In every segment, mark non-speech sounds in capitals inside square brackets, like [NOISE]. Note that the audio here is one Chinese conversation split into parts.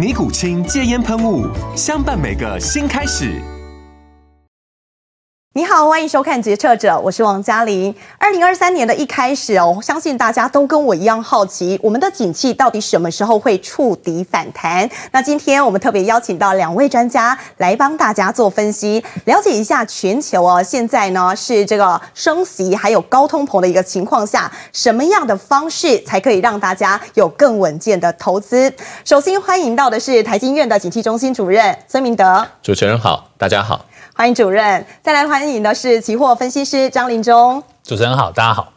尼古清戒烟喷雾，相伴每个新开始。你好，欢迎收看《决策者》，我是王嘉玲。二零二三年的一开始哦，我相信大家都跟我一样好奇，我们的景气到底什么时候会触底反弹？那今天我们特别邀请到两位专家来帮大家做分析，了解一下全球哦，现在呢是这个升息还有高通膨的一个情况下，什么样的方式才可以让大家有更稳健的投资？首先欢迎到的是台经院的景气中心主任孙明德。主持人好，大家好。欢迎主任，再来欢迎的是期货分析师张林忠。主持人好，大家好。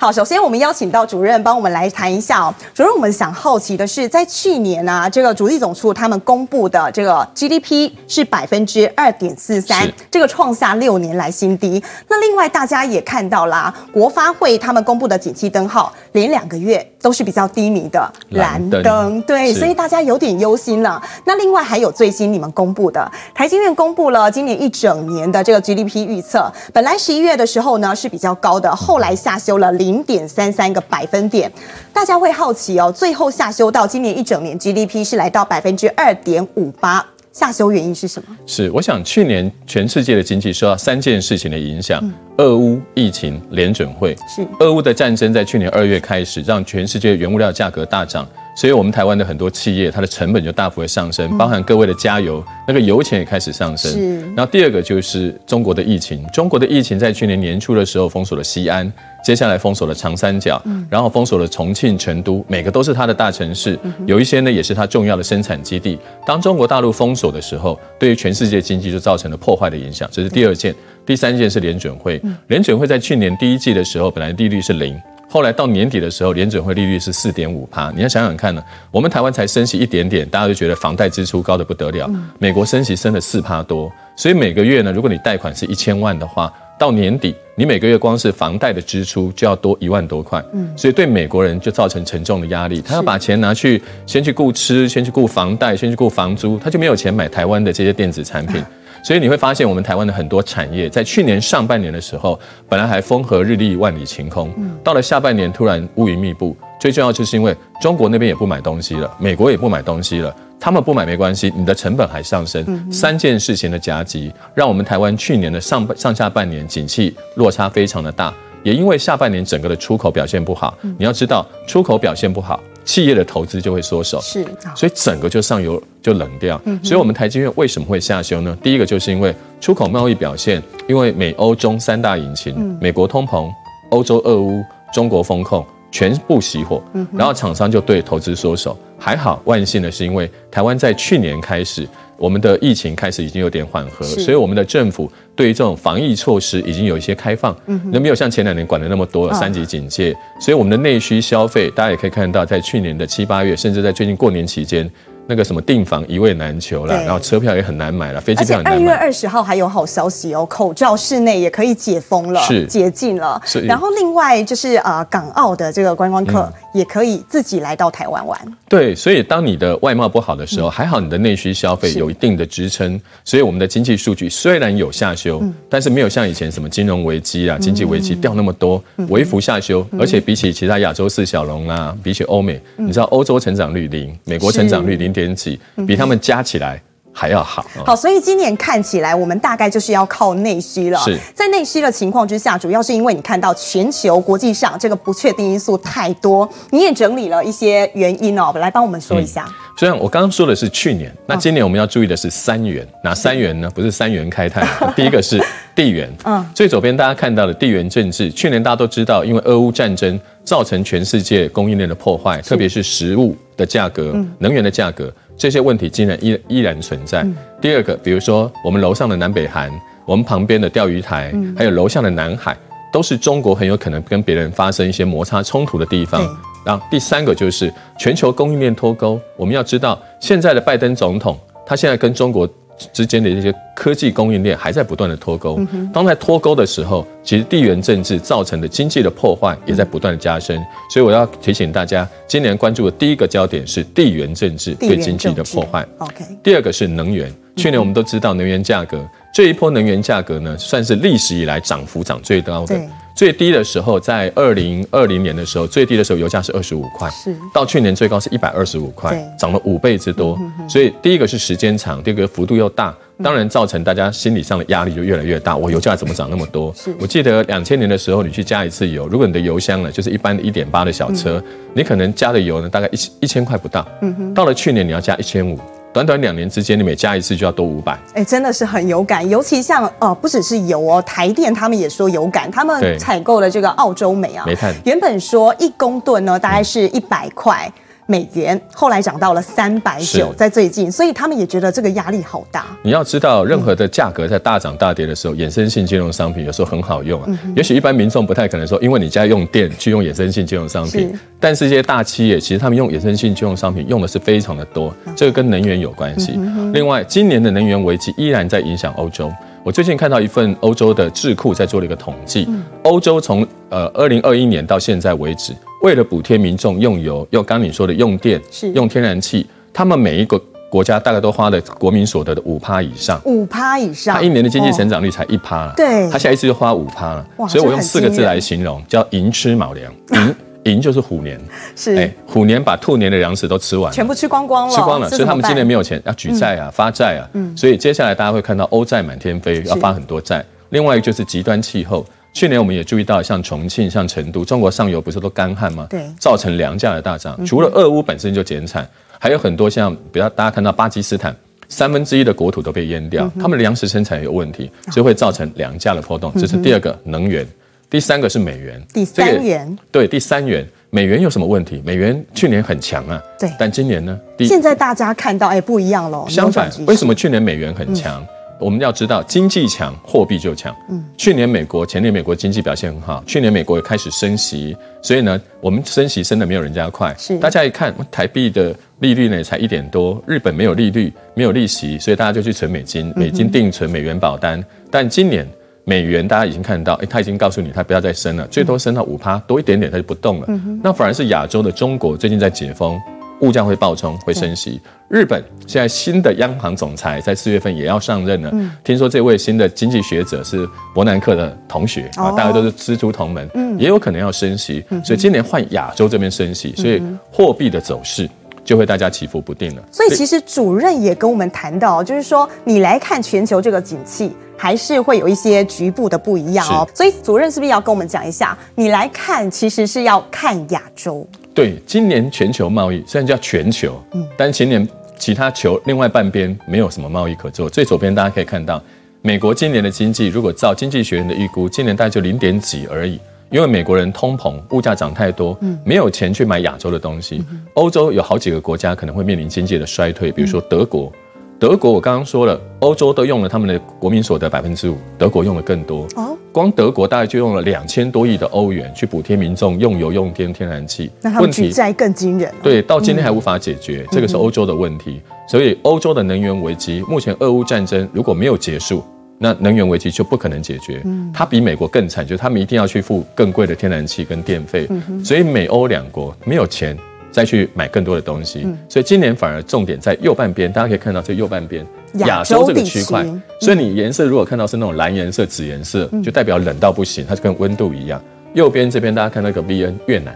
好，首先我们邀请到主任帮我们来谈一下哦。主任，我们想好奇的是，在去年啊，这个主力总处他们公布的这个 GDP 是百分之二点四三，这个创下六年来新低。那另外大家也看到啦，国发会他们公布的景气灯号连两个月都是比较低迷的蓝灯，蓝灯对，所以大家有点忧心了。那另外还有最新你们公布的台经院公布了今年一整年的这个 GDP 预测，本来十一月的时候呢是比较高的，后来下修了零。零点三三个百分点，大家会好奇哦。最后下修到今年一整年 GDP 是来到百分之二点五八，下修原因是什么？是我想去年全世界的经济受到三件事情的影响：嗯、俄乌疫情、联准会。是俄乌的战争在去年二月开始，让全世界原物料价格大涨。所以，我们台湾的很多企业，它的成本就大幅的上升，包含各位的加油，那个油钱也开始上升。是。然后第二个就是中国的疫情，中国的疫情在去年年初的时候封锁了西安，接下来封锁了长三角，然后封锁了重庆、成都，每个都是它的大城市，有一些呢也是它重要的生产基地。当中国大陆封锁的时候，对于全世界经济就造成了破坏的影响。这是第二件，第三件是联准会，联准会在去年第一季的时候，本来利率是零。后来到年底的时候，联准会利率是四点五趴。你要想想看呢，我们台湾才升息一点点，大家就觉得房贷支出高得不得了。美国升息升了四趴多，所以每个月呢，如果你贷款是一千万的话，到年底你每个月光是房贷的支出就要多一万多块。所以对美国人就造成沉重的压力，他要把钱拿去先去顾吃，先去顾房贷，先去顾房租，他就没有钱买台湾的这些电子产品。[LAUGHS] 所以你会发现，我们台湾的很多产业在去年上半年的时候，本来还风和日丽、万里晴空，到了下半年突然乌云密布。最重要就是因为中国那边也不买东西了，美国也不买东西了，他们不买没关系，你的成本还上升，三件事情的夹击，让我们台湾去年的上上下半年景气落差非常的大。也因为下半年整个的出口表现不好，你要知道出口表现不好。企业的投资就会缩手，是，所以整个就上游就冷掉。所以，我们台积院为什么会下修呢？第一个就是因为出口贸易表现，因为美欧中三大引擎，美国通膨、欧洲俄乌、中国风控全部熄火，然后厂商就对投资缩手。还好，万幸的是，因为台湾在去年开始。我们的疫情开始已经有点缓和，所以我们的政府对于这种防疫措施已经有一些开放，那没有像前两年管的那么多，三级警戒，所以我们的内需消费，大家也可以看到，在去年的七八月，甚至在最近过年期间。那个什么订房一位难求了，然后车票也很难买了，飞机票很难买。二月二十号还有好消息哦，口罩室内也可以解封了，是解禁了。是。然后另外就是呃，港澳的这个观光客也可以自己来到台湾玩。嗯。对，所以当你的外贸不好的时候，还好你的内需消费有一定的支撑，所以我们的经济数据虽然有下修，但是没有像以前什么金融危机啊、经济危机掉那么多，微幅下修。而且比起其他亚洲四小龙啊，比起欧美，你知道欧洲成长率零，美国成长率零点几，比他们加起来还要好。好，所以今年看起来，我们大概就是要靠内需了。是，在内需的情况之下，主要是因为你看到全球国际上这个不确定因素太多，你也整理了一些原因哦，来帮我们说一下。嗯虽然我刚刚说的是去年，那今年我们要注意的是三元。哪三元呢？不是三元开泰，[LAUGHS] 第一个是地缘。嗯，最左边大家看到的地缘政治，去年大家都知道，因为俄乌战争造成全世界供应链的破坏，特别是食物的价格、能源的价格这些问题，竟然依依然存在。第二个，比如说我们楼上的南北韩，我们旁边的钓鱼台，还有楼下的南海，都是中国很有可能跟别人发生一些摩擦冲突的地方。然后第三个就是全球供应链脱钩。我们要知道，现在的拜登总统，他现在跟中国之间的这些科技供应链还在不断的脱钩。当在脱钩的时候，其实地缘政治造成的经济的破坏也在不断的加深。所以我要提醒大家，今年关注的第一个焦点是地缘政治对经济的破坏。OK。第二个是能源。去年我们都知道，能源价格这一波能源价格呢，算是历史以来涨幅涨最高的。最低的时候在二零二零年的时候，最低的时候油价是二十五块，是到去年最高是一百二十五块，涨了五倍之多。所以第一个是时间长，第二个幅度又大，当然造成大家心理上的压力就越来越大。我油价怎么涨那么多？我记得两千年的时候，你去加一次油，如果你的油箱呢，就是一般的一点八的小车，你可能加的油呢大概一一千块不到，到了去年你要加一千五。短短两年之间，你每加一次就要多五百，哎，真的是很有感。尤其像呃，不只是油哦，台电他们也说有感，他们采购的这个澳洲煤啊，煤炭原本说一公吨呢大概是一百块。嗯美元后来涨到了三百九，在最近，所以他们也觉得这个压力好大。你要知道，任何的价格在大涨大跌的时候，衍生性金融商品有时候很好用啊。也许一般民众不太可能说，因为你家用电去用衍生性金融商品，但是这些大企业其实他们用衍生性金融商品用的是非常的多，这个跟能源有关系。另外，今年的能源危机依然在影响欧洲。我最近看到一份欧洲的智库在做了一个统计，欧洲从呃二零二一年到现在为止，为了补贴民众用油，用刚你说的用电，用天然气，他们每一个国家大概都花了国民所得的五趴以上，五趴以上，他一年的经济成长率才一趴了，对，他下一次就花五趴了，所以我用四个字来形容，叫寅吃卯粮，[LAUGHS] 寅。就是虎年，是哎，虎年把兔年的粮食都吃完，全部吃光光了，吃光了，所以他们今年没有钱要举债啊，发债啊，嗯，所以接下来大家会看到欧债满天飞，要发很多债。另外一个就是极端气候，去年我们也注意到，像重庆、像成都，中国上游不是都干旱吗？对，造成粮价的大涨。除了俄乌本身就减产，还有很多像，比如大家看到巴基斯坦三分之一的国土都被淹掉，他们的粮食生产有问题，所以会造成粮价的波动。这是第二个能源。第三个是美元，第三元对，第三元美元有什么问题？美元去年很强啊，对，但今年呢？现在大家看到哎，不一样了。相反，为什么去年美元很强？我们要知道，经济强，货币就强。嗯，去年美国前年美国经济表现很好，去年美国也开始升息，所以呢，我们升息升的没有人家快。是，大家一看台币的利率呢才一点多，日本没有利率，没有利息，所以大家就去存美金，美金定存，美元保单。但今年。美元大家已经看到，哎，他已经告诉你，他不要再升了，最多升到五趴多一点点，他就不动了。那反而是亚洲的中国最近在解封，物价会暴冲，会升息。日本现在新的央行总裁在四月份也要上任了，听说这位新的经济学者是伯南克的同学啊，大家都是师出同门，也有可能要升息，所以今年换亚洲这边升息，所以货币的走势就会大家起伏不定了。所以其实主任也跟我们谈到，就是说你来看全球这个景气。还是会有一些局部的不一样哦，所以主任是不是要跟我们讲一下？你来看，其实是要看亚洲。对，今年全球贸易虽然叫全球，嗯，但今年其他球另外半边没有什么贸易可做。最左边大家可以看到，美国今年的经济，如果照经济学人的预估，今年大概就零点几而已，因为美国人通膨，物价涨太多，嗯，没有钱去买亚洲的东西。欧洲有好几个国家可能会面临经济的衰退，比如说德国。德国，我刚刚说了，欧洲都用了他们的国民所得百分之五，德国用的更多。哦，光德国大概就用了两千多亿的欧元去补贴民众用油、用电、天然气。那他们举债更惊人。对，到今天还无法解决，这个是欧洲的问题。所以欧洲的能源危机，目前俄乌战争如果没有结束，那能源危机就不可能解决。它比美国更惨，就是他们一定要去付更贵的天然气跟电费。所以美欧两国没有钱。再去买更多的东西，所以今年反而重点在右半边，大家可以看到这右半边亚洲这个区块。所以你颜色如果看到是那种蓝颜色、紫颜色，就代表冷到不行，它就跟温度一样。右边这边大家看到一个 VN 越南，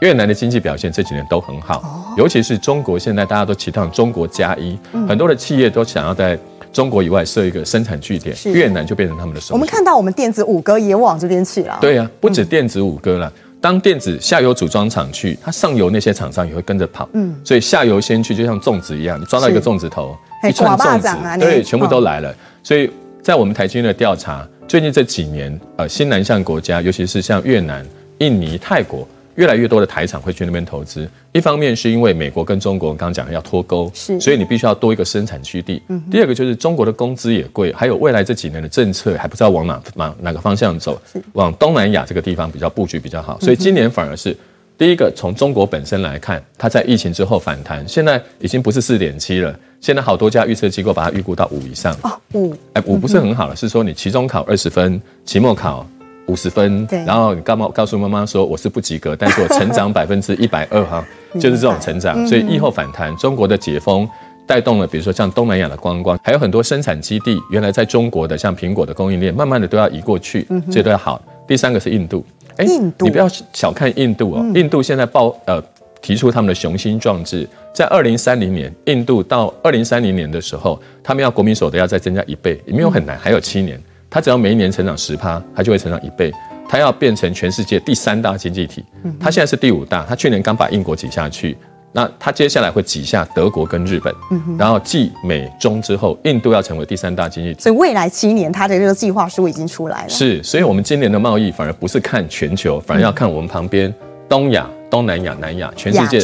越南的经济表现这几年都很好，尤其是中国现在大家都提倡中国加一，很多的企业都想要在中国以外设一个生产据点，越南就变成他们的首选。我们看到我们电子五哥也往这边去了。对呀，不止电子五哥了，当电子下游组装厂去，它上游那些厂商也会跟着跑。嗯，所以下游先去，就像粽子一样，你抓到一个粽子头，一串粽子，对，全部都来了。所以在我们台经院的调查，最近这几年，呃，新南向国家，尤其是像越南、印尼、泰国。越来越多的台厂会去那边投资，一方面是因为美国跟中国刚刚讲的要脱钩，是，所以你必须要多一个生产基地。嗯，第二个就是中国的工资也贵，还有未来这几年的政策还不知道往哪哪哪个方向走，往东南亚这个地方比较布局比较好，所以今年反而是第一个从中国本身来看，它在疫情之后反弹，现在已经不是四点七了，现在好多家预测机构把它预估到五以上。哦，五，哎，五不是很好了，是说你期中考二十分，期末考。五十分，然后你告妈告诉妈妈说我是不及格，但是我成长 [LAUGHS] 百分之一百二哈，就是这种成长，所以疫后反弹，中国的解封带动了，比如说像东南亚的观光，还有很多生产基地，原来在中国的像苹果的供应链，慢慢的都要移过去，这都要好。第三个是印度，哎，印度，你不要小看印度哦，印度现在报呃提出他们的雄心壮志，在二零三零年，印度到二零三零年的时候，他们要国民所得要再增加一倍，也没有很难，还有七年。它只要每一年成长十趴，它就会成长一倍。它要变成全世界第三大经济体，它现在是第五大。它去年刚把英国挤下去，那它接下来会挤下德国跟日本，然后继美中之后，印度要成为第三大经济体。所以未来七年，它的这个计划书已经出来了。是，所以我们今年的贸易反而不是看全球，反而要看我们旁边东亚。东南亚、南亚，全世界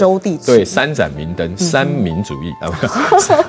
对三盏明灯，三民主义啊，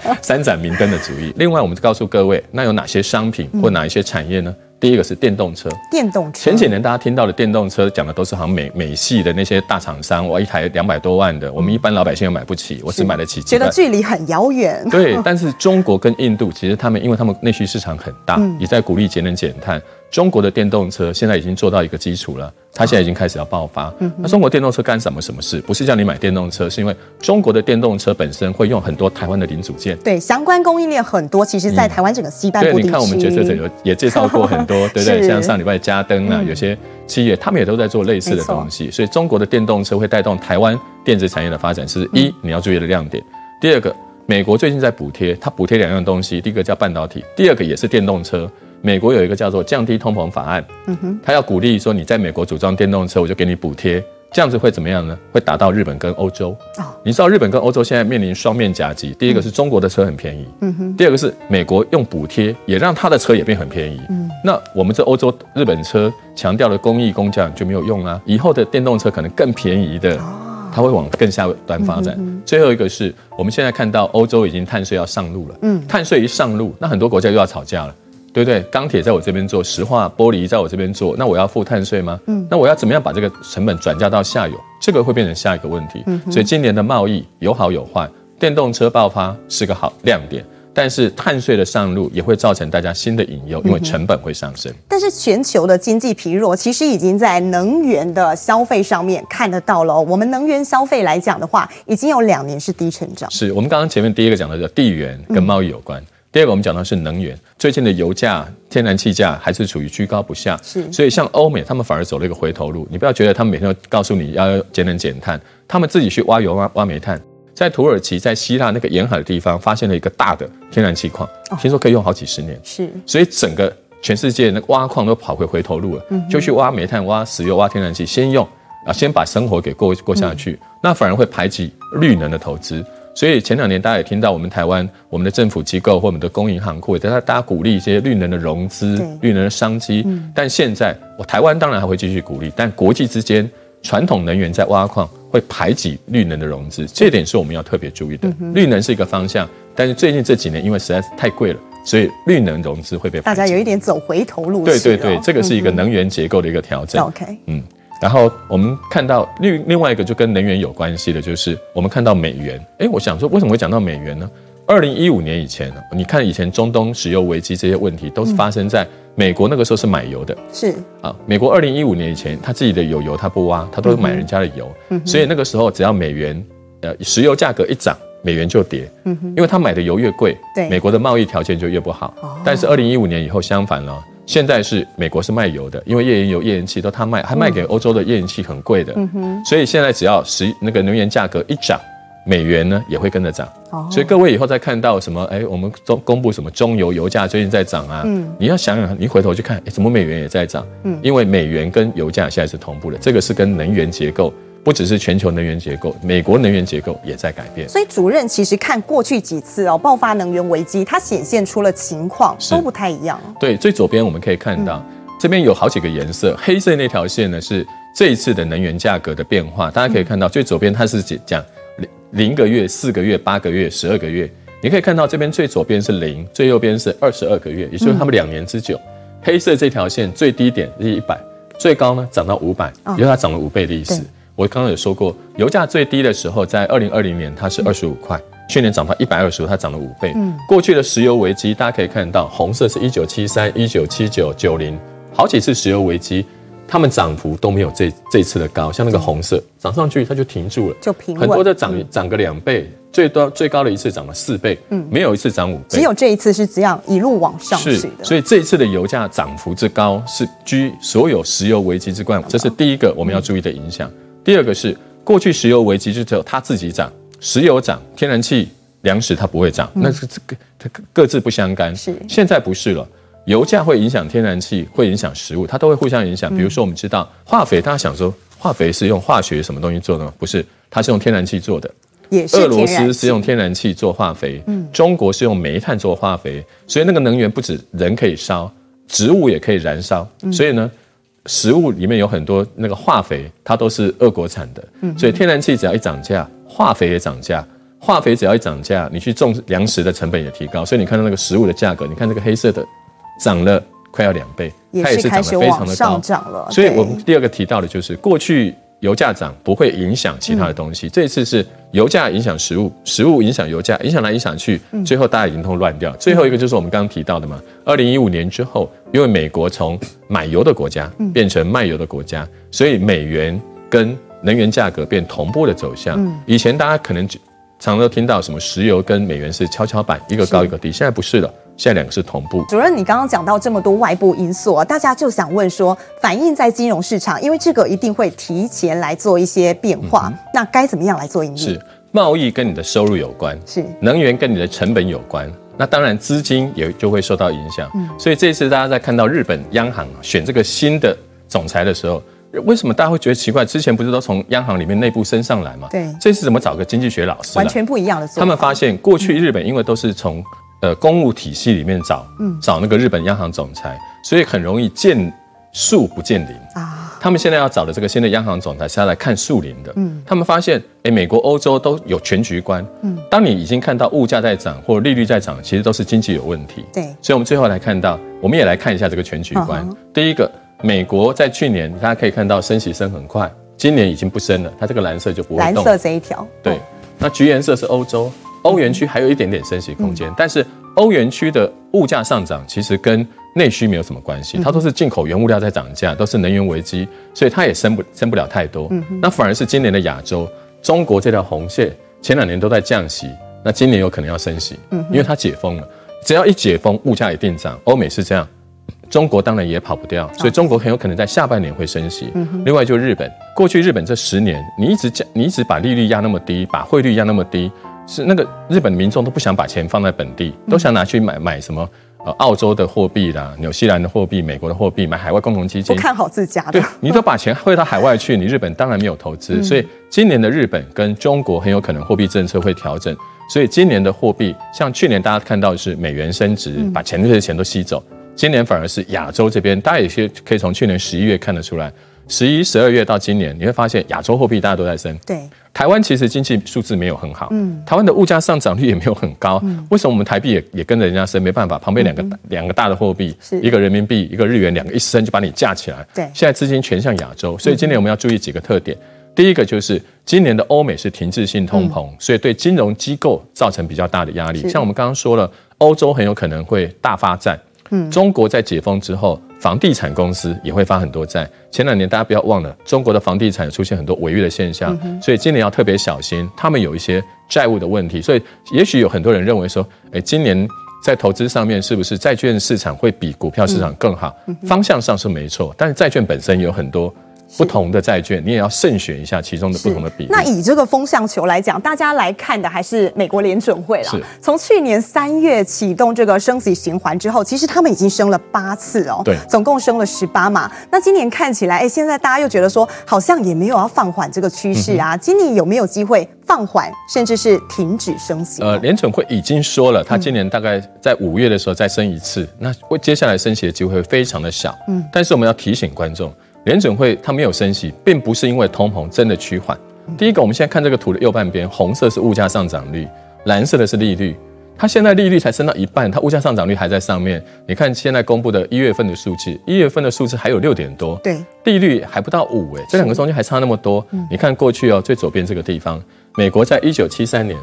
嗯、[LAUGHS] 三盏明灯的主义。另外，我们告诉各位，那有哪些商品或哪一些产业呢？嗯、第一个是电动车。电动车。前几年大家听到的电动车讲的都是好像美美系的那些大厂商，哇，一台两百多万的，我们一般老百姓又买不起，我只买得起几。觉得距离很遥远。对，但是中国跟印度，其实他们因为他们内需市场很大，嗯、也在鼓励节能减碳。中国的电动车现在已经做到一个基础了，它现在已经开始要爆发。那中国电动车干什么？什么事？不是叫你买电动车，是因为中国的电动车本身会用很多台湾的零组件。对，相关供应链很多，其实，在台湾整个西半部地区。对，你看我们决策者有也介绍过很多，[LAUGHS] 对不对？像上礼拜嘉登啊，有些企业他们也都在做类似的东西。所以中国的电动车会带动台湾电子产业的发展，是一你要注意的亮点。第二个，美国最近在补贴，它补贴两样东西，第一个叫半导体，第二个也是电动车。美国有一个叫做降低通膨法案，嗯哼，他要鼓励说，你在美国组装电动车，我就给你补贴，这样子会怎么样呢？会打到日本跟欧洲。哦，你知道日本跟欧洲现在面临双面夹击，第一个是中国的车很便宜，嗯哼，第二个是美国用补贴也让他的车也变很便宜，嗯，那我们这欧洲日本车强调的工艺工匠就没有用啊，以后的电动车可能更便宜的，它会往更下端发展。最后一个是我们现在看到欧洲已经碳税要上路了，嗯，碳税一上路，那很多国家又要吵架了。对不对？钢铁在我这边做，石化、玻璃在我这边做，那我要付碳税吗？嗯，那我要怎么样把这个成本转嫁到下游？这个会变成下一个问题。嗯，所以今年的贸易有好有坏，电动车爆发是个好亮点，但是碳税的上路也会造成大家新的隐忧，因为成本会上升。但是全球的经济疲弱，其实已经在能源的消费上面看得到了。我们能源消费来讲的话，已经有两年是低成长。是我们刚刚前面第一个讲的叫地缘跟贸易有关。嗯第二个，我们讲到是能源。最近的油价、天然气价还是处于居高不下，是。所以像欧美，他们反而走了一个回头路。你不要觉得他们每天都告诉你要节能减碳，他们自己去挖油、挖挖煤炭。在土耳其、在希腊那个沿海的地方，发现了一个大的天然气矿，听说可以用好几十年。是。所以整个全世界那挖矿都跑回回头路了，就去挖煤炭、挖石油、挖天然气，先用啊，先把生活给过过下去，那反而会排挤绿能的投资。所以前两年大家也听到我们台湾我们的政府机构或我们的公银行库也在大家鼓励一些绿能的融资、绿能的商机。但现在我台湾当然还会继续鼓励，但国际之间传统能源在挖矿会排挤绿能的融资，这点是我们要特别注意的。绿能是一个方向，但是最近这几年因为实在是太贵了，所以绿能融资会被。大家有一点走回头路。对对对，这个是一个能源结构的一个调整。OK，嗯。然后我们看到另另外一个就跟能源有关系的，就是我们看到美元。诶，我想说，为什么会讲到美元呢？二零一五年以前，你看以前中东石油危机这些问题，都是发生在美国那个时候是买油的。是啊，美国二零一五年以前，他自己的有油他不挖，他都是买人家的油。嗯，所以那个时候只要美元呃石油价格一涨，美元就跌。嗯哼，因为他买的油越贵，对美国的贸易条件就越不好。但是二零一五年以后相反了。现在是美国是卖油的，因为页岩油、页岩气都他卖，还卖给欧洲的页岩气很贵的，所以现在只要石那个能源价格一涨，美元呢也会跟着涨。哦，所以各位以后再看到什么，哎，我们中公布什么中油油价最近在涨啊，嗯，你要想想，你回头去看，哎，怎么美元也在涨？嗯，因为美元跟油价现在是同步的，这个是跟能源结构。不只是全球能源结构，美国能源结构也在改变。所以主任其实看过去几次哦，爆发能源危机，它显现出了情况都不太一样。对，最左边我们可以看到，嗯、这边有好几个颜色，黑色那条线呢是这一次的能源价格的变化。大家可以看到，最左边它是讲零零个月、四个月、八个月、十二个月。你可以看到这边最左边是零，最右边是二十二个月，也就是他们两年之久。嗯、黑色这条线最低点是一百，最高呢涨到五百，因为它涨了五倍的意思。我刚刚有说过，油价最低的时候在二零二零年，它是二十五块，去年涨到一百二十五，它涨了五倍。嗯，过去的石油危机，大家可以看到，红色是一九七三、一九七九、九零，好几次石油危机，它们涨幅都没有这这次的高。像那个红色涨上去，它就停住了，就平稳。很多的涨涨个两倍，最多最高的一次涨了四倍，嗯，没有一次涨五倍，只有这一次是这样一路往上去的。所以这一次的油价涨幅之高，是居所有石油危机之冠，这是第一个我们要注意的影响。第二个是。过去石油危机就只有它自己涨，石油涨，天然气、粮食它不会涨，那是这个它各自不相干。是，现在不是了，油价会影响天然气，会影响食物，它都会互相影响。比如说，我们知道化肥，大家想说化肥是用化学什么东西做的吗？不是，它是用天然气做的。也是。俄罗斯是用天然气做化肥，嗯，中国是用煤炭做化肥，所以那个能源不止人可以烧，植物也可以燃烧，所以呢。食物里面有很多那个化肥，它都是俄国产的，所以天然气只要一涨价，化肥也涨价。化肥只要一涨价，你去种粮食的成本也提高，所以你看到那个食物的价格，你看这个黑色的涨了快要两倍，它也是涨得非常的高。所以我们第二个提到的就是过去。油价涨不会影响其他的东西，嗯、这次是油价影响食物，食物影响油价，影响来影响去，最后大家已经都乱掉。最后一个就是我们刚刚提到的嘛，二零一五年之后，因为美国从买油的国家变成卖油的国家，所以美元跟能源价格变同步的走向。以前大家可能常常都听到什么石油跟美元是跷跷板，一个高一个低，现在不是了。现在两个是同步。主任，你刚刚讲到这么多外部因素啊，大家就想问说，反映在金融市场，因为这个一定会提前来做一些变化，嗯、那该怎么样来做应对？是贸易跟你的收入有关，是能源跟你的成本有关，那当然资金也就会受到影响。嗯，所以这次大家在看到日本央行选这个新的总裁的时候，为什么大家会觉得奇怪？之前不是都从央行里面内部升上来吗？对，这次怎么找个经济学老师？完全不一样的。他们发现过去日本因为都是从呃，公务体系里面找，嗯，找那个日本央行总裁，所以很容易见树不见林啊。他们现在要找的这个新的央行总裁是要来看树林的，嗯。他们发现，哎，美国、欧洲都有全局观，嗯。当你已经看到物价在涨或利率在涨，其实都是经济有问题，对。所以，我们最后来看到，我们也来看一下这个全局观。第一个，美国在去年大家可以看到升息升很快，今年已经不升了，它这个蓝色就不会动。蓝色这一条，对。那橘颜色是欧洲。欧元区还有一点点升息空间，但是欧元区的物价上涨其实跟内需没有什么关系，它都是进口原物料在涨价，都是能源危机，所以它也升不升不了太多。那反而是今年的亚洲，中国这条红线前两年都在降息，那今年有可能要升息，因为它解封了，只要一解封，物价一定涨。欧美是这样，中国当然也跑不掉，所以中国很有可能在下半年会升息。另外就日本，过去日本这十年，你一直降，你一直把利率压那么低，把汇率压那么低。是那个日本民众都不想把钱放在本地，都想拿去买买什么呃澳洲的货币啦、纽西兰的货币、美国的货币，买海外共同基金。不看好自家的。对，你都把钱汇到海外去，你日本当然没有投资。所以今年的日本跟中国很有可能货币政策会调整。所以今年的货币，像去年大家看到的是美元升值，把钱这些钱都吸走。今年反而是亚洲这边，大家有些可以从去年十一月看得出来。十一、十二月到今年，你会发现亚洲货币大家都在升。对，台湾其实经济数字没有很好。嗯，台湾的物价上涨率也没有很高。嗯，为什么我们台币也也跟着人家升？没办法，旁边两个两个大的货币，一个人民币，一个日元，两个一升就把你架起来。对，现在资金全向亚洲，所以今年我们要注意几个特点。第一个就是今年的欧美是停滞性通膨，所以对金融机构造成比较大的压力。像我们刚刚说了，欧洲很有可能会大发债。嗯，中国在解封之后，房地产公司也会发很多债。前两年大家不要忘了，中国的房地产出现很多违约的现象，所以今年要特别小心。他们有一些债务的问题，所以也许有很多人认为说，哎，今年在投资上面是不是债券市场会比股票市场更好？方向上是没错，但是债券本身有很多。不同的债券，你也要慎选一下其中的不同的比例。那以这个风向球来讲，大家来看的还是美国联准会啦。是。从去年三月启动这个升息循环之后，其实他们已经升了八次哦。对。总共升了十八嘛。那今年看起来，哎，现在大家又觉得说，好像也没有要放缓这个趋势啊。嗯、今年有没有机会放缓，甚至是停止升息？呃，联准会已经说了，他今年大概在五月的时候再升一次，嗯、那接下来升息的机会非常的小。嗯。但是我们要提醒观众。联准会它没有升息，并不是因为通膨真的趋缓。第一个，我们现在看这个图的右半边，红色是物价上涨率，蓝色的是利率。它现在利率才升到一半，它物价上涨率还在上面。你看现在公布的一月份的数字，一月份的数字还有六点多，对，利率还不到五，哎，这两个中间还差那么多。你看过去哦，最左边这个地方，美国在一九七三年、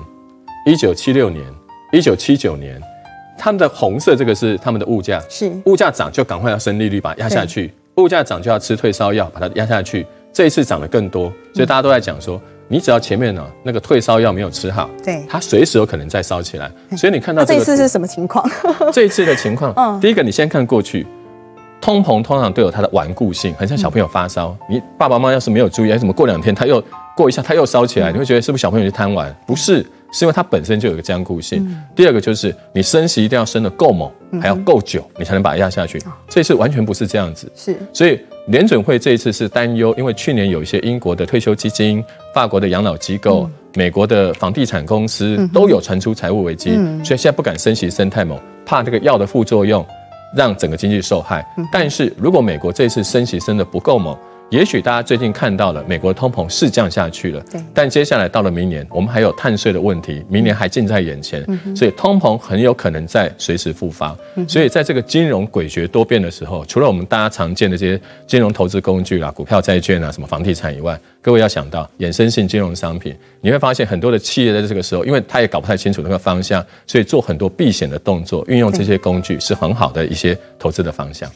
一九七六年、一九七九年，他们的红色这个是他们的物价，是物价涨就赶快要升利率把它压下去。物价涨就要吃退烧药，把它压下去。这一次涨得更多，所以大家都在讲说，你只要前面呢那个退烧药没有吃好，对，它随时有可能再烧起来。[LAUGHS] 所以你看到这一次是什么情况？[LAUGHS] 这一次的情况，嗯，第一个你先看过去，通膨通常都有它的顽固性，很像小朋友发烧，你爸爸妈妈要是没有注意，哎怎么过两天他又过一下他又烧起来，你会觉得是不是小朋友去贪玩？不是。是因为它本身就有个僵固性。嗯、第二个就是你升息一定要升得够猛，嗯、还要够久，你才能把它压下去。这一次完全不是这样子。是，所以联准会这一次是担忧，因为去年有一些英国的退休基金、法国的养老机构、嗯、美国的房地产公司都有传出财务危机，嗯、所以现在不敢升息升太猛，怕这个药的副作用让整个经济受害。嗯、但是如果美国这次升息升得不够猛，也许大家最近看到了美国的通膨是降下去了，但接下来到了明年，我们还有碳税的问题，明年还近在眼前，所以通膨很有可能在随时复发。所以在这个金融诡谲多变的时候，除了我们大家常见的这些金融投资工具啦、股票、债券啊、什么房地产以外，各位要想到衍生性金融商品，你会发现很多的企业在这个时候，因为他也搞不太清楚那个方向，所以做很多避险的动作，运用这些工具是很好的一些投资的方向。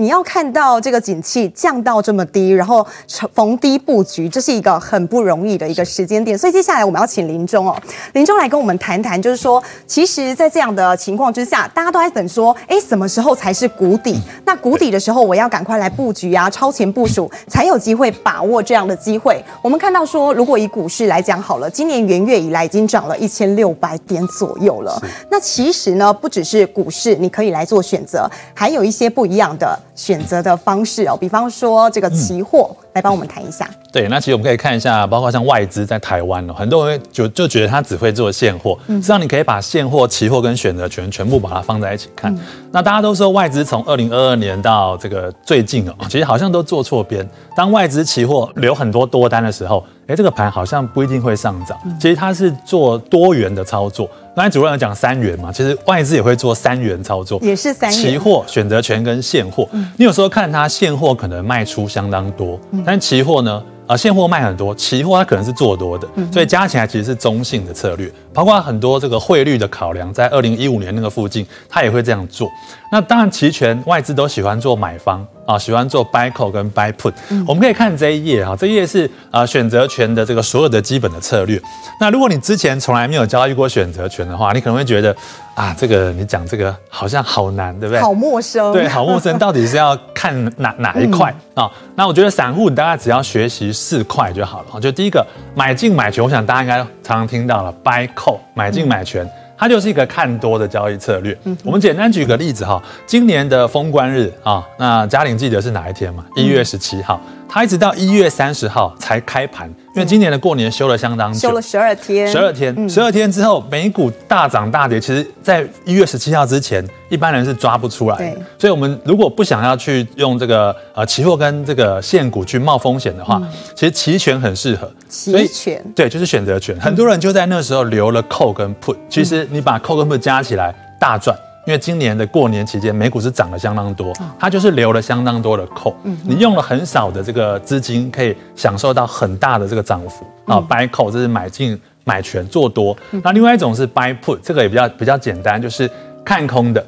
你要看到这个景气降到这么低，然后逢低布局，这是一个很不容易的一个时间点。所以接下来我们要请 linjong 哦，linjong 来跟我们谈谈，就是说，其实，在这样的情况之下，大家都在等说，哎，什么时候才是谷底？那谷底的时候，我要赶快来布局啊，超前部署，才有机会把握这样的机会。我们看到说，如果以股市来讲好了，今年元月以来已经涨了一千六百点左右了。那其实呢，不只是股市，你可以来做选择，还有一些不一样的。选择的方式哦，比方说这个期货，来帮我们谈一下。对，那其实我们可以看一下，包括像外资在台湾哦，很多人就就觉得他只会做现货，实际上你可以把现货、期货跟选择权全部把它放在一起看。那大家都说外资从二零二二年到这个最近哦，其实好像都做错边。当外资期货留很多多单的时候，哎，这个盘好像不一定会上涨。其实它是做多元的操作。刚才主任有讲三元嘛，其实外资也会做三元操作，也是三元。期货、选择权跟现货。你有时候看它现货可能卖出相当多，但期货呢？啊，现货卖很多，期货它可能是做多的，所以加起来其实是中性的策略。包括很多这个汇率的考量，在二零一五年那个附近，它也会这样做。那当然，期权外资都喜欢做买方啊，喜欢做 buy call 跟 buy put。我们可以看这一页哈，这一页是啊选择权的这个所有的基本的策略。那如果你之前从来没有交易过选择权的话，你可能会觉得啊，这个你讲这个好像好难，对不对？好陌生。对，好陌生，[LAUGHS] 到底是要看哪哪一块啊？那我觉得散户你大概只要学习四块就好了。就第一个买进买权，我想大家应该常常听到了 buy call。买进买权，它就是一个看多的交易策略。嗯我们简单举个例子哈，今年的封关日啊，那嘉玲记得是哪一天嘛？一月十七号，它一直到一月三十号才开盘。因为今年的过年休了相当久，休了十二天，十二天，十二天之后，美股大涨大跌。其实，在一月十七号之前，一般人是抓不出来的。所以，我们如果不想要去用这个呃期货跟这个现股去冒风险的话，其实期权很适合。期权，对，就是选择权。很多人就在那时候留了 call 跟 put。其实，你把 call 跟 put 加起来，大赚。因为今年的过年期间，美股是涨了相当多，它就是留了相当多的扣。你用了很少的这个资金，可以享受到很大的这个涨幅啊。buy call 这是买进买权做多，那另外一种是 buy put，这个也比较比较简单，就是看空的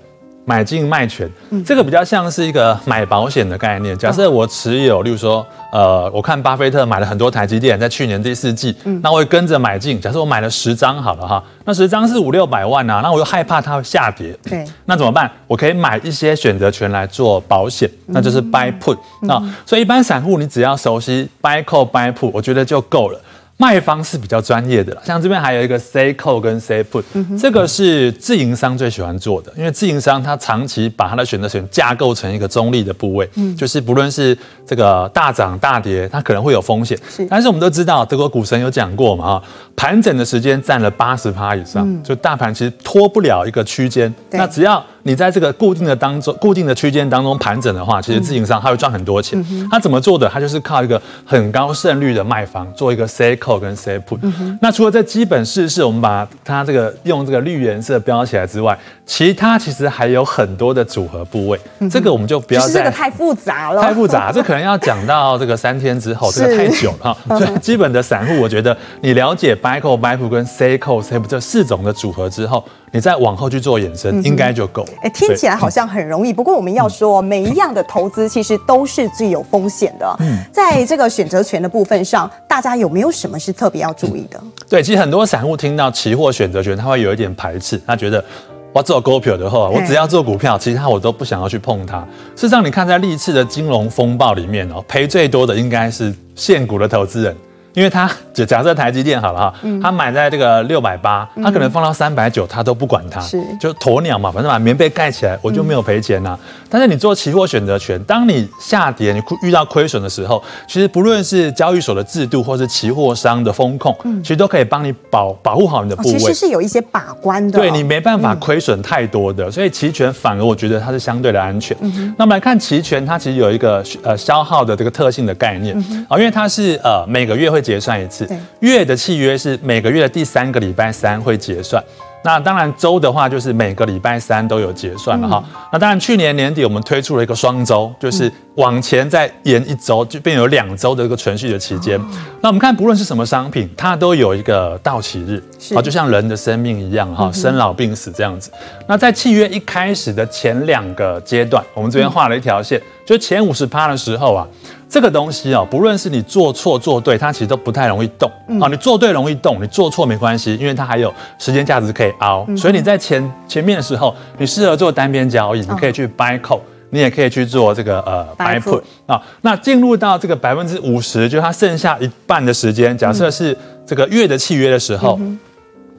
买进卖权，这个比较像是一个买保险的概念。假设我持有，例如说，呃，我看巴菲特买了很多台积电，在去年第四季，那我会跟着买进。假设我买了十张好了哈，那十张是五六百万啊，那我又害怕它会下跌，对，那怎么办？我可以买一些选择权来做保险，那就是 buy put 啊。所以一般散户你只要熟悉 buy call buy put，我觉得就够了。卖方是比较专业的，像这边还有一个 say call 跟 say put，这个是自营商最喜欢做的，因为自营商他长期把他的选择权架构成一个中立的部位，就是不论是这个大涨大跌，它可能会有风险，但是我们都知道德国股神有讲过嘛，哈，盘整的时间占了八十趴以上，就大盘其实脱不了一个区间，那只要。你在这个固定的当中、固定的区间当中盘整的话，其实自营商他会赚很多钱。他怎么做的？他就是靠一个很高胜率的卖方做一个 say call 跟 say put。那除了这基本事实，我们把它这个用这个绿颜色标起来之外，其他其实还有很多的组合部位。这个我们就不要再。这个太复杂了。太复杂，这可能要讲到这个三天之后，[LAUGHS] 这个太久了哈。所以基本的散户，我觉得你了解 buy call buy put 跟 say call say put 这四种的组合之后。你再往后去做衍生，应该就够了。哎，听起来好像很容易，不过我们要说，每一样的投资其实都是具有风险的。嗯，在这个选择权的部分上，大家有没有什么是特别要注意的？对，其实很多散户听到期货选择权，他会有一点排斥，他觉得我做股票的话，我只要做股票，其他我都不想要去碰它。事实上，你看在历次的金融风暴里面哦，赔最多的应该是现股的投资人。因为他就假设台积电好了哈，他买在这个六百八，他可能放到三百九，他都不管它，是。就鸵鸟嘛，反正把棉被盖起来，我就没有赔钱呐、啊。但是你做期货选择权，当你下跌，你遇到亏损的时候，其实不论是交易所的制度，或是期货商的风控，其实都可以帮你保保护好你的部位。其实是有一些把关的，对你没办法亏损太多的，所以期权反而我觉得它是相对的安全。那我们来看期权，它其实有一个呃消耗的这个特性的概念。啊，因为它是呃每个月会。结算一次，月的契约是每个月的第三个礼拜三会结算。那当然周的话就是每个礼拜三都有结算了哈。那当然去年年底我们推出了一个双周，就是往前再延一周，就变有两周的一个存续的期间。那我们看不论是什么商品，它都有一个到期日，啊，就像人的生命一样哈，生老病死这样子。那在契约一开始的前两个阶段，我们这边画了一条线，就前五十趴的时候啊。这个东西啊，不论是你做错做对，它其实都不太容易动啊。你做对容易动，你做错没关系，因为它还有时间价值可以熬。所以你在前前面的时候，你适合做单边交易，你可以去 buy call，你也可以去做这个呃 buy put 啊。那进入到这个百分之五十，就它剩下一半的时间，假设是这个月的契约的时候，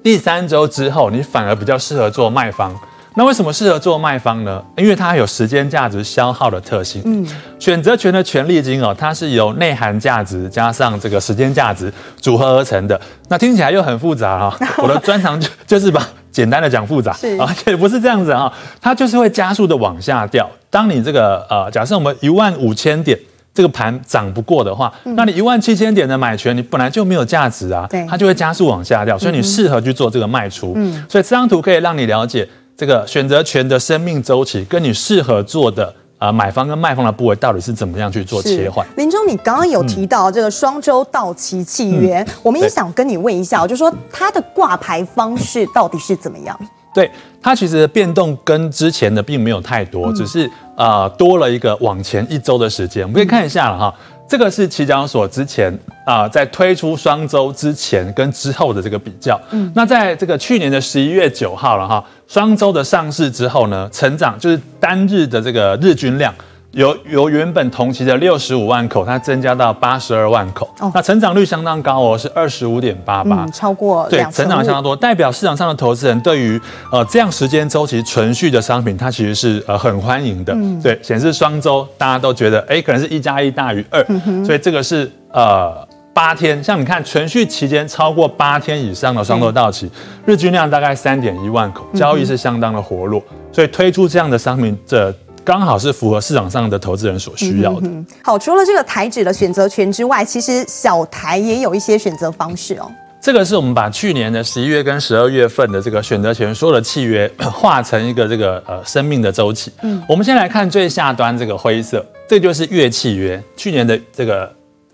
第三周之后，你反而比较适合做卖方。那为什么适合做卖方呢？因为它有时间价值消耗的特性。嗯，选择权的权利金哦，它是由内涵价值加上这个时间价值组合而成的。那听起来又很复杂哈。[LAUGHS] 我的专长就就是把简单的讲复杂，而且不是这样子啊，它就是会加速的往下掉。当你这个呃，假设我们一万五千点这个盘涨不过的话，那你一万七千点的买权，你本来就没有价值啊，它就会加速往下掉。所以你适合去做这个卖出。嗯，所以这张图可以让你了解。这个选择权的生命周期跟你适合做的啊买方跟卖方的部位到底是怎么样去做切换？林中，你刚刚有提到这个双周到期契约，嗯、我们也想跟你问一下，就是说它的挂牌方式到底是怎么样？对，它其实变动跟之前的并没有太多，只是啊多了一个往前一周的时间，我们可以看一下了哈。这个是期交所之前啊，在推出双周之前跟之后的这个比较。嗯，那在这个去年的十一月九号了哈，双周的上市之后呢，成长就是单日的这个日均量。由由原本同期的六十五万口，它增加到八十二万口，哦，那成长率相当高哦，是二十五点八八，超过对，成长相当多，代表市场上的投资人对于呃这样时间周期存续的商品，它其实是呃很欢迎的，嗯，对，显示双周大家都觉得哎，可能是一加一大于二，所以这个是呃八天，像你看存续期间超过八天以上的双周到期，日均量大概三点一万口，交易是相当的活络，所以推出这样的商品这。刚好是符合市场上的投资人所需要的。嗯。好，除了这个台指的选择权之外，其实小台也有一些选择方式哦。这个是我们把去年的十一月跟十二月份的这个选择权所有的契约化成一个这个呃生命的周期。嗯，我们先来看最下端这个灰色，这个就是月契约。去年的这个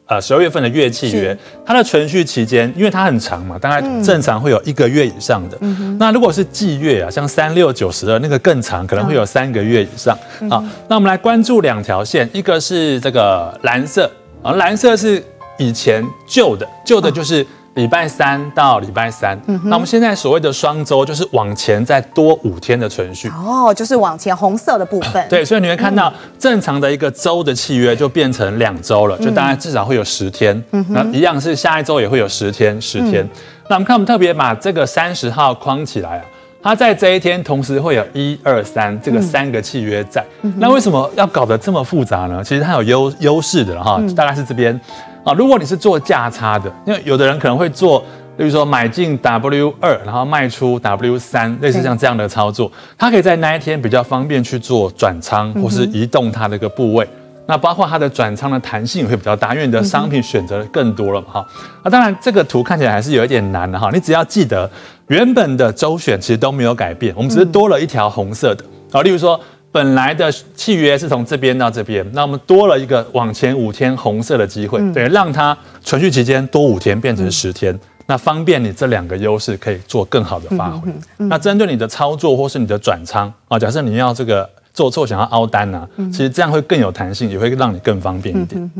呃十二月份的月契约，它的存续期间，因为它很长嘛，大概正常会有一个月以上的。嗯、那如果是季月啊，像三六九十二那个更长，可能会有三个月以上。嗯、好，那我们来关注两条线，一个是这个蓝色啊，蓝色是以前旧的，旧的就是。礼拜三到礼拜三，嗯、那我们现在所谓的双周就是往前再多五天的存续哦，就是往前红色的部分。对，所以你会看到正常的一个周的契约就变成两周了，嗯、就大概至少会有十天。嗯，那一样是下一周也会有十天，十天。嗯、那我们看，我们特别把这个三十号框起来啊，它在这一天同时会有一二三这个三个契约在。嗯、那为什么要搞得这么复杂呢？其实它有优优势的哈，大概是这边。啊，如果你是做价差的，因为有的人可能会做，例如说买进 W 二，然后卖出 W 三，类似像这样的操作，他可以在那一天比较方便去做转仓或是移动它的一个部位。那包括它的转仓的弹性也会比较大，因为你的商品选择更多了嘛。哈，那当然这个图看起来还是有一点难的哈。你只要记得原本的周选其实都没有改变，我们只是多了一条红色的。好，例如说。本来的契约是从这边到这边，那我们多了一个往前五天红色的机会，等于让它存续期间多五天变成十天，那方便你这两个优势可以做更好的发挥。那针对你的操作或是你的转仓啊，假设你要这个做错想要凹单啊，其实这样会更有弹性，也会让你更方便一点。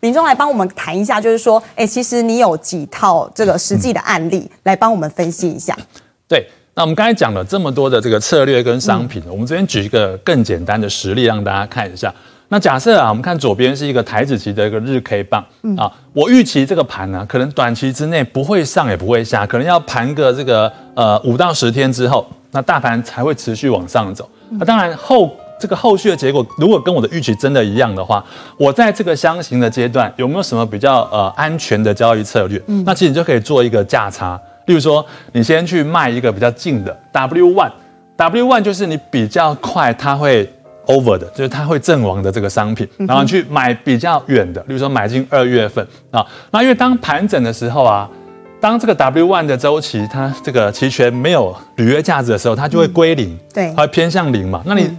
林中来帮我们谈一下，就是说，哎，其实你有几套这个实际的案例来帮我们分析一下。对。那我们刚才讲了这么多的这个策略跟商品，我们这边举一个更简单的实例让大家看一下。那假设啊，我们看左边是一个台子期的一个日 K 棒啊，我预期这个盘呢，可能短期之内不会上也不会下，可能要盘个这个呃五到十天之后，那大盘才会持续往上走。那当然后这个后续的结果，如果跟我的预期真的一样的话，我在这个箱型的阶段有没有什么比较呃安全的交易策略？那其实你就可以做一个价差。例如说，你先去卖一个比较近的 W one，W one 就是你比较快它会 over 的，就是它会阵亡的这个商品，然后去买比较远的，例如说买进二月份啊。那因为当盘整的时候啊，当这个 W one 的周期它这个期权没有履约价值的时候，它就会归零，对，它会偏向零嘛。那你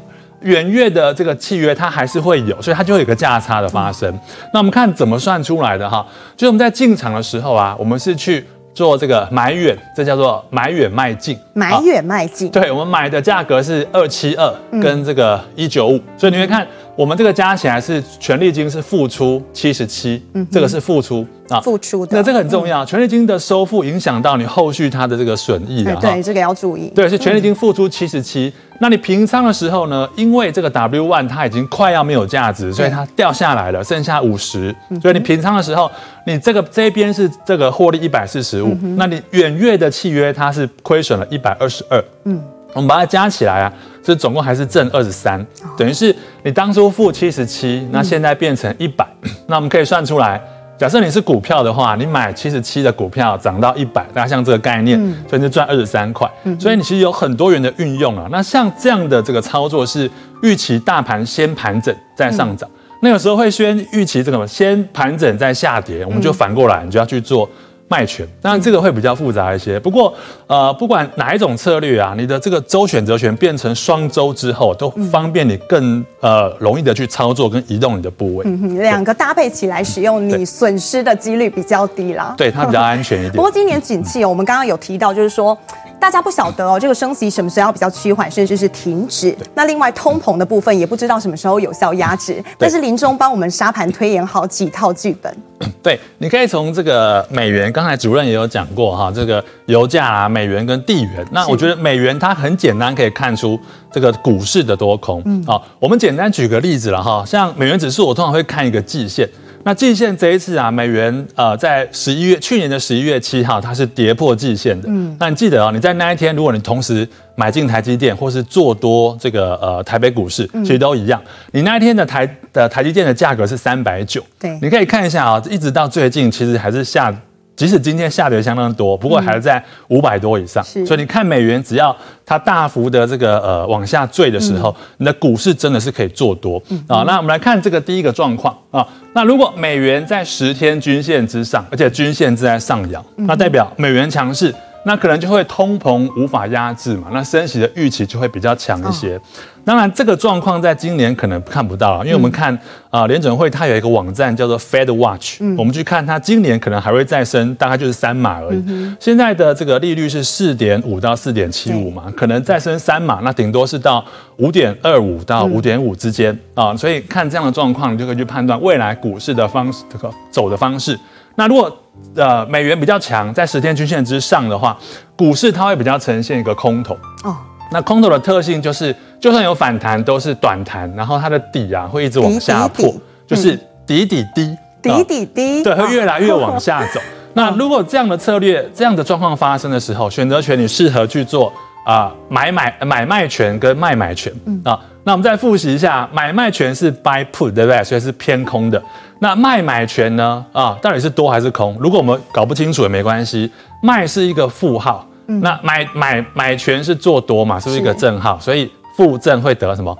远月的这个契约它还是会有，所以它就会有个价差的发生。那我们看怎么算出来的哈？就是我们在进场的时候啊，我们是去。做这个买远，这叫做买远卖近。买远卖近，对，我们买的价格是二七二，跟这个一九五，所以你会看我们这个加起来是权利金是付出七十七，嗯，这个是付出啊，付出的。那这个很重要，权利金的收付影响到你后续它的这个损益的，对，这个要注意。对，是权利金付出七十七。那你平仓的时候呢？因为这个 W one 它已经快要没有价值，所以它掉下来了，剩下五十。所以你平仓的时候，你这个这边是这个获利一百四十五，那你远月的契约它是亏损了一百二十二。嗯，我们把它加起来啊，这总共还是正二十三，等于是你当初负七十七，那现在变成一百，[CLEARS THROAT] 那我们可以算出来。假设你是股票的话，你买七十七的股票涨到一百，大家像这个概念，所以你就赚二十三块。所以你其实有很多元的运用啊。那像这样的这个操作是预期大盘先盘整再上涨，那有时候会先预期这个先盘整再下跌，我们就反过来，你就要去做。卖权，当然这个会比较复杂一些。不过，呃，不管哪一种策略啊，你的这个周选择权变成双周之后，都方便你更呃容易的去操作跟移动你的部位。嗯，两个搭配起来使用，你损失的几率比较低啦。对，它比较安全一点。[LAUGHS] 不过今年景气，我们刚刚有提到，就是说。大家不晓得哦，这个升息什么时候要比较趋缓，甚至是停止？那另外通膨的部分也不知道什么时候有效压制。但是林中帮我们沙盘推演好几套剧本。[COUGHS] 对，你可以从这个美元，刚才主任也有讲过哈，这个油价啊，美元跟地缘。那我觉得美元它很简单，可以看出这个股市的多空。嗯，好，我们简单举个例子了哈，像美元指数，我通常会看一个季线。那季线这一次啊，美元呃在十一月去年的十一月七号，它是跌破季线的。嗯，那你记得啊，你在那一天，如果你同时买进台积电，或是做多这个呃台北股市，其实都一样。你那一天的台的台积电的价格是三百九。对，你可以看一下啊，一直到最近，其实还是下。即使今天下跌相当多，不过还是在五百多以上。嗯、所以你看美元，只要它大幅的这个呃往下坠的时候，嗯、你的股市真的是可以做多啊。那我们来看这个第一个状况啊。那如果美元在十天均线之上，而且均线正在上扬，嗯、那代表美元强势，那可能就会通膨无法压制嘛，那升息的预期就会比较强一些。哦、当然，这个状况在今年可能看不到了，因为我们看啊，联、嗯呃、准会它有一个网站叫做 Fed Watch，、嗯、我们去看它今年可能还会再升，大概就是三码而已。嗯、现在的这个利率是四点五到四点七五嘛，可能再升三码，那顶多是到五点二五到五点五之间啊。所以看这样的状况，你就可以去判断未来股市的方式这个走的方式。那如果呃美元比较强，在十天均线之上的话，股市它会比较呈现一个空头。哦。那空头的特性就是，就算有反弹，都是短弹，然后它的底啊会一直往下破，底底底。就是底底低，底底低，对，会越来越往下走。哦、那如果这样的策略，这样的状况发生的时候，选择权你适合去做啊、呃、买买买卖权跟卖买权啊。嗯那我们再复习一下，买卖权是 buy put，对不对？所以是偏空的。那卖买权呢？啊，到底是多还是空？如果我们搞不清楚也没关系。卖是一个负号，嗯、那买买买权是做多嘛？是不是一个正号？所以负正会得什么？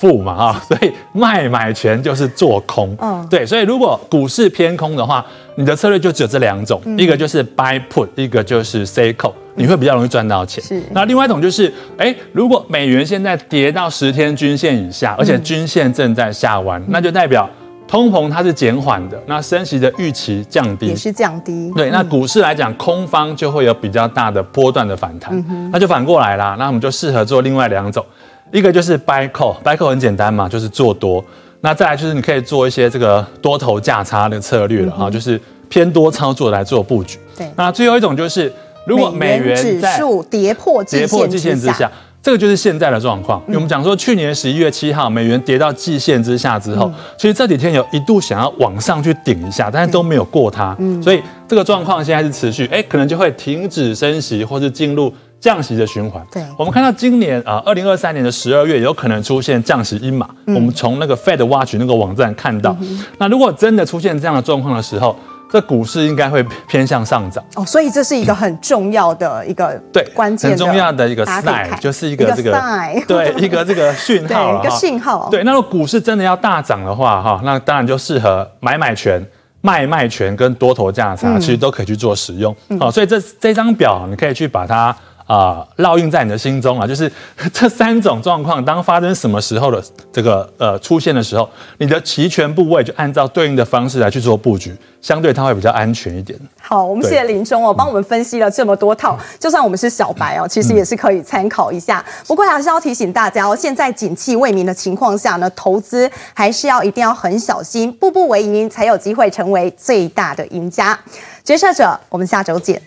负嘛啊？[LAUGHS] 所以卖买权就是做空。嗯，对。所以如果股市偏空的话，你的策略就只有这两种，嗯、一个就是 buy put，一个就是 sell call。你会比较容易赚到钱。是。那另外一种就是，哎，如果美元现在跌到十天均线以下，而且均线正在下弯，嗯、那就代表通膨它是减缓的，那升息的预期降低，也是降低。对，那股市来讲，空方就会有比较大的波段的反弹。嗯、那就反过来啦，那我们就适合做另外两种，一个就是 buy call，buy call 很简单嘛，就是做多。那再来就是你可以做一些这个多头价差的策略了啊，嗯、就是偏多操作来做布局。对。那最后一种就是。如果美元指数跌破跌破季线之下，这个就是现在的状况。我们讲说，去年十一月七号美元跌到季线之下之后，其实这几天有一度想要往上去顶一下，但是都没有过它。所以这个状况现在是持续，哎，可能就会停止升息，或是进入降息的循环。对，我们看到今年啊，二零二三年的十二月有可能出现降息阴霾。我们从那个 Fed Watch 那个网站看到，那如果真的出现这样的状况的时候，这股市应该会偏向上涨哦，所以这是一个很重要的一个对关键很重要的一个 sign，就是一个这个对一个这个讯号 [LAUGHS] 一个讯号。对，那如果股市真的要大涨的话，哈，那当然就适合买买权、卖卖权跟多头价差，其实都可以去做使用。好，所以这这张表你可以去把它。啊，烙印在你的心中啊，[LAUGHS] 就是这三种状况，当发生什么时候的这个呃出现的时候，你的齐全部位就按照对应的方式来去做布局，相对它会比较安全一点。好，我们谢谢林中哦，帮我们分析了这么多套，就算我们是小白哦，其实也是可以参考一下。不过还是要提醒大家哦，现在景气未明的情况下呢，投资还是要一定要很小心，步步为营，才有机会成为最大的赢家。决策者，我们下周见。